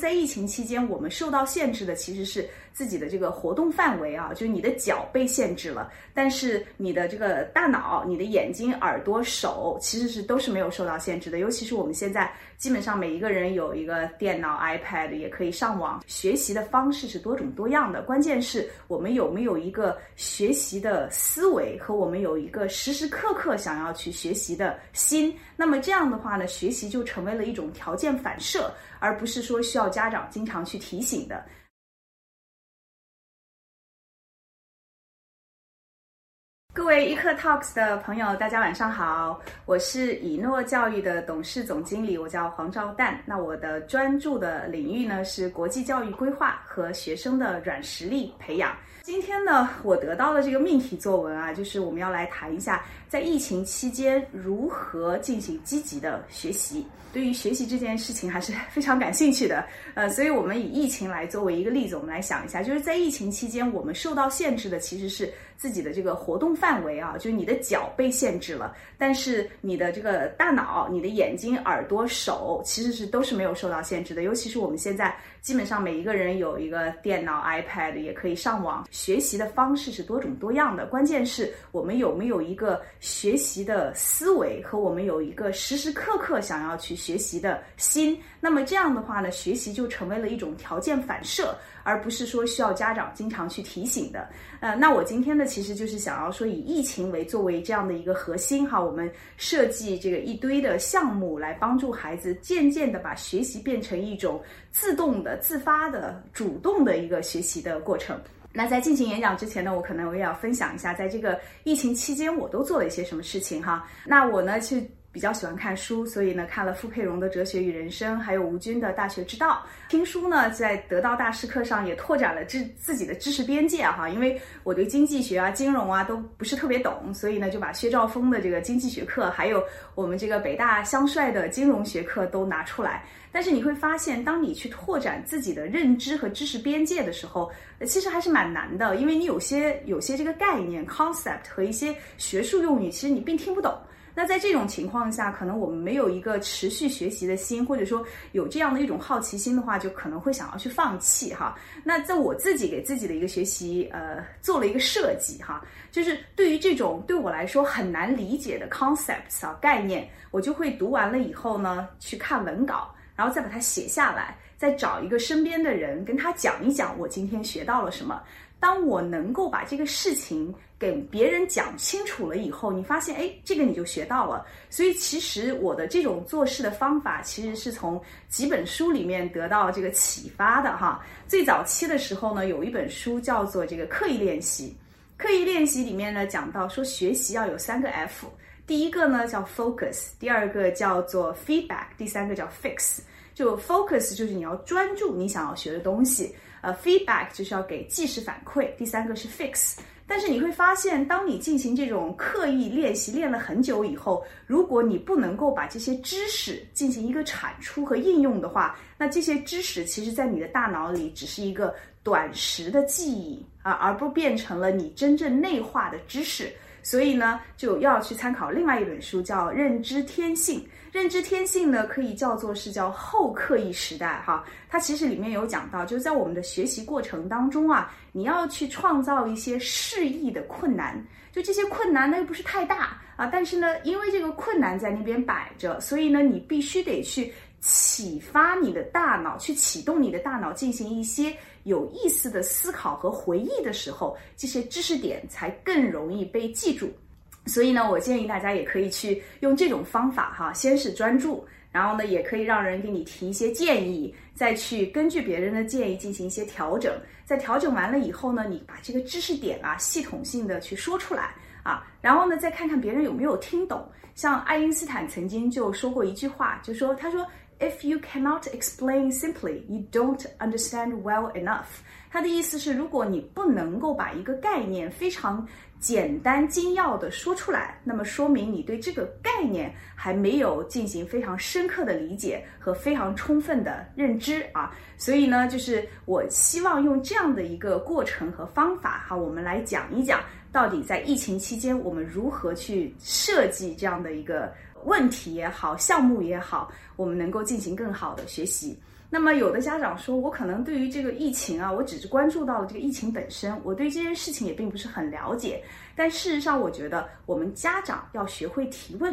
在疫情期间，我们受到限制的其实是自己的这个活动范围啊，就是你的脚被限制了，但是你的这个大脑、你的眼睛、耳朵、手其实是都是没有受到限制的。尤其是我们现在基本上每一个人有一个电脑、iPad，也可以上网学习的方式是多种多样的。关键是我们有没有一个学习的思维和我们有一个时时刻刻想要去学习的心。那么这样的话呢，学习就成为了一种条件反射。而不是说需要家长经常去提醒的。各位一课 Talks 的朋友，大家晚上好，我是以诺教育的董事总经理，我叫黄兆旦。那我的专注的领域呢是国际教育规划和学生的软实力培养。今天呢，我得到的这个命题作文啊，就是我们要来谈一下，在疫情期间如何进行积极的学习。对于学习这件事情还是非常感兴趣的，呃，所以我们以疫情来作为一个例子，我们来想一下，就是在疫情期间，我们受到限制的其实是自己的这个活动范围啊，就是你的脚被限制了，但是你的这个大脑、你的眼睛、耳朵、手其实是都是没有受到限制的，尤其是我们现在基本上每一个人有一个电脑、iPad，也可以上网学习的方式是多种多样的，关键是我们有没有一个学习的思维和我们有一个时时刻刻想要去。学习的心，那么这样的话呢，学习就成为了一种条件反射，而不是说需要家长经常去提醒的。呃，那我今天呢，其实就是想要说，以疫情为作为这样的一个核心哈，我们设计这个一堆的项目，来帮助孩子渐渐的把学习变成一种自动的、自发的、主动的一个学习的过程。那在进行演讲之前呢，我可能我也要分享一下，在这个疫情期间我都做了一些什么事情哈。那我呢去。比较喜欢看书，所以呢看了傅佩荣的《哲学与人生》，还有吴军的《大学之道》。听书呢，在得到大师课上也拓展了知自己的知识边界哈。因为我对经济学啊、金融啊都不是特别懂，所以呢就把薛兆丰的这个经济学课，还有我们这个北大香帅的金融学课都拿出来。但是你会发现，当你去拓展自己的认知和知识边界的时候，其实还是蛮难的，因为你有些有些这个概念 concept 和一些学术用语，其实你并听不懂。那在这种情况下，可能我们没有一个持续学习的心，或者说有这样的一种好奇心的话，就可能会想要去放弃哈。那在我自己给自己的一个学习，呃，做了一个设计哈，就是对于这种对我来说很难理解的 concepts 啊概念，我就会读完了以后呢，去看文稿，然后再把它写下来，再找一个身边的人跟他讲一讲我今天学到了什么。当我能够把这个事情给别人讲清楚了以后，你发现，哎，这个你就学到了。所以其实我的这种做事的方法，其实是从几本书里面得到这个启发的哈。最早期的时候呢，有一本书叫做这个刻意练习。刻意练习里面呢，讲到说学习要有三个 F，第一个呢叫 focus，第二个叫做 feedback，第三个叫 fix。就 focus 就是你要专注你想要学的东西。呃，feedback 就是要给即时反馈，第三个是 fix。但是你会发现，当你进行这种刻意练习，练了很久以后，如果你不能够把这些知识进行一个产出和应用的话，那这些知识其实在你的大脑里只是一个短时的记忆啊，而不变成了你真正内化的知识。所以呢，就要去参考另外一本书，叫《认知天性》。认知天性呢，可以叫做是叫后刻意时代哈。它其实里面有讲到，就是在我们的学习过程当中啊，你要去创造一些适意的困难。就这些困难呢，又不是太大啊，但是呢，因为这个困难在那边摆着，所以呢，你必须得去启发你的大脑，去启动你的大脑进行一些有意思的思考和回忆的时候，这些知识点才更容易被记住。所以呢，我建议大家也可以去用这种方法哈，先是专注，然后呢，也可以让人给你提一些建议，再去根据别人的建议进行一些调整。在调整完了以后呢，你把这个知识点啊，系统性的去说出来啊，然后呢，再看看别人有没有听懂。像爱因斯坦曾经就说过一句话，就说他说，If you cannot explain simply, you don't understand well enough。他的意思是，如果你不能够把一个概念非常简单精要的说出来，那么说明你对这个概念还没有进行非常深刻的理解和非常充分的认知啊。所以呢，就是我希望用这样的一个过程和方法哈，我们来讲一讲到底在疫情期间我们如何去设计这样的一个问题也好，项目也好，我们能够进行更好的学习。那么有的家长说，我可能对于这个疫情啊，我只是关注到了这个疫情本身，我对这件事情也并不是很了解。但事实上，我觉得我们家长要学会提问，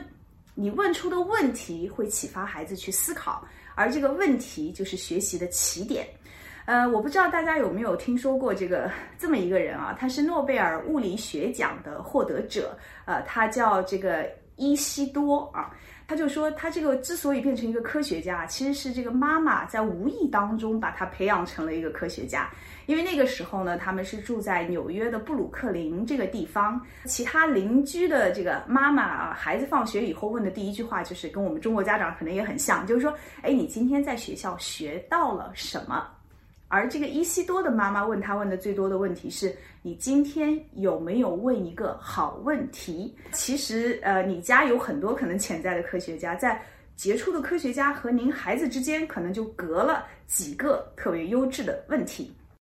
你问出的问题会启发孩子去思考，而这个问题就是学习的起点。呃，我不知道大家有没有听说过这个这么一个人啊，他是诺贝尔物理学奖的获得者，呃，他叫这个伊西多啊。他就说，他这个之所以变成一个科学家，其实是这个妈妈在无意当中把他培养成了一个科学家。因为那个时候呢，他们是住在纽约的布鲁克林这个地方，其他邻居的这个妈妈啊，孩子放学以后问的第一句话就是跟我们中国家长可能也很像，就是说，哎，你今天在学校学到了什么？而这个伊西多的妈妈问他问的最多的问题是：你今天有没有问一个好问题？其实，呃，你家有很多可能潜在的科学家，在杰出的科学家和您孩子之间，可能就隔了几个特别优质的问题。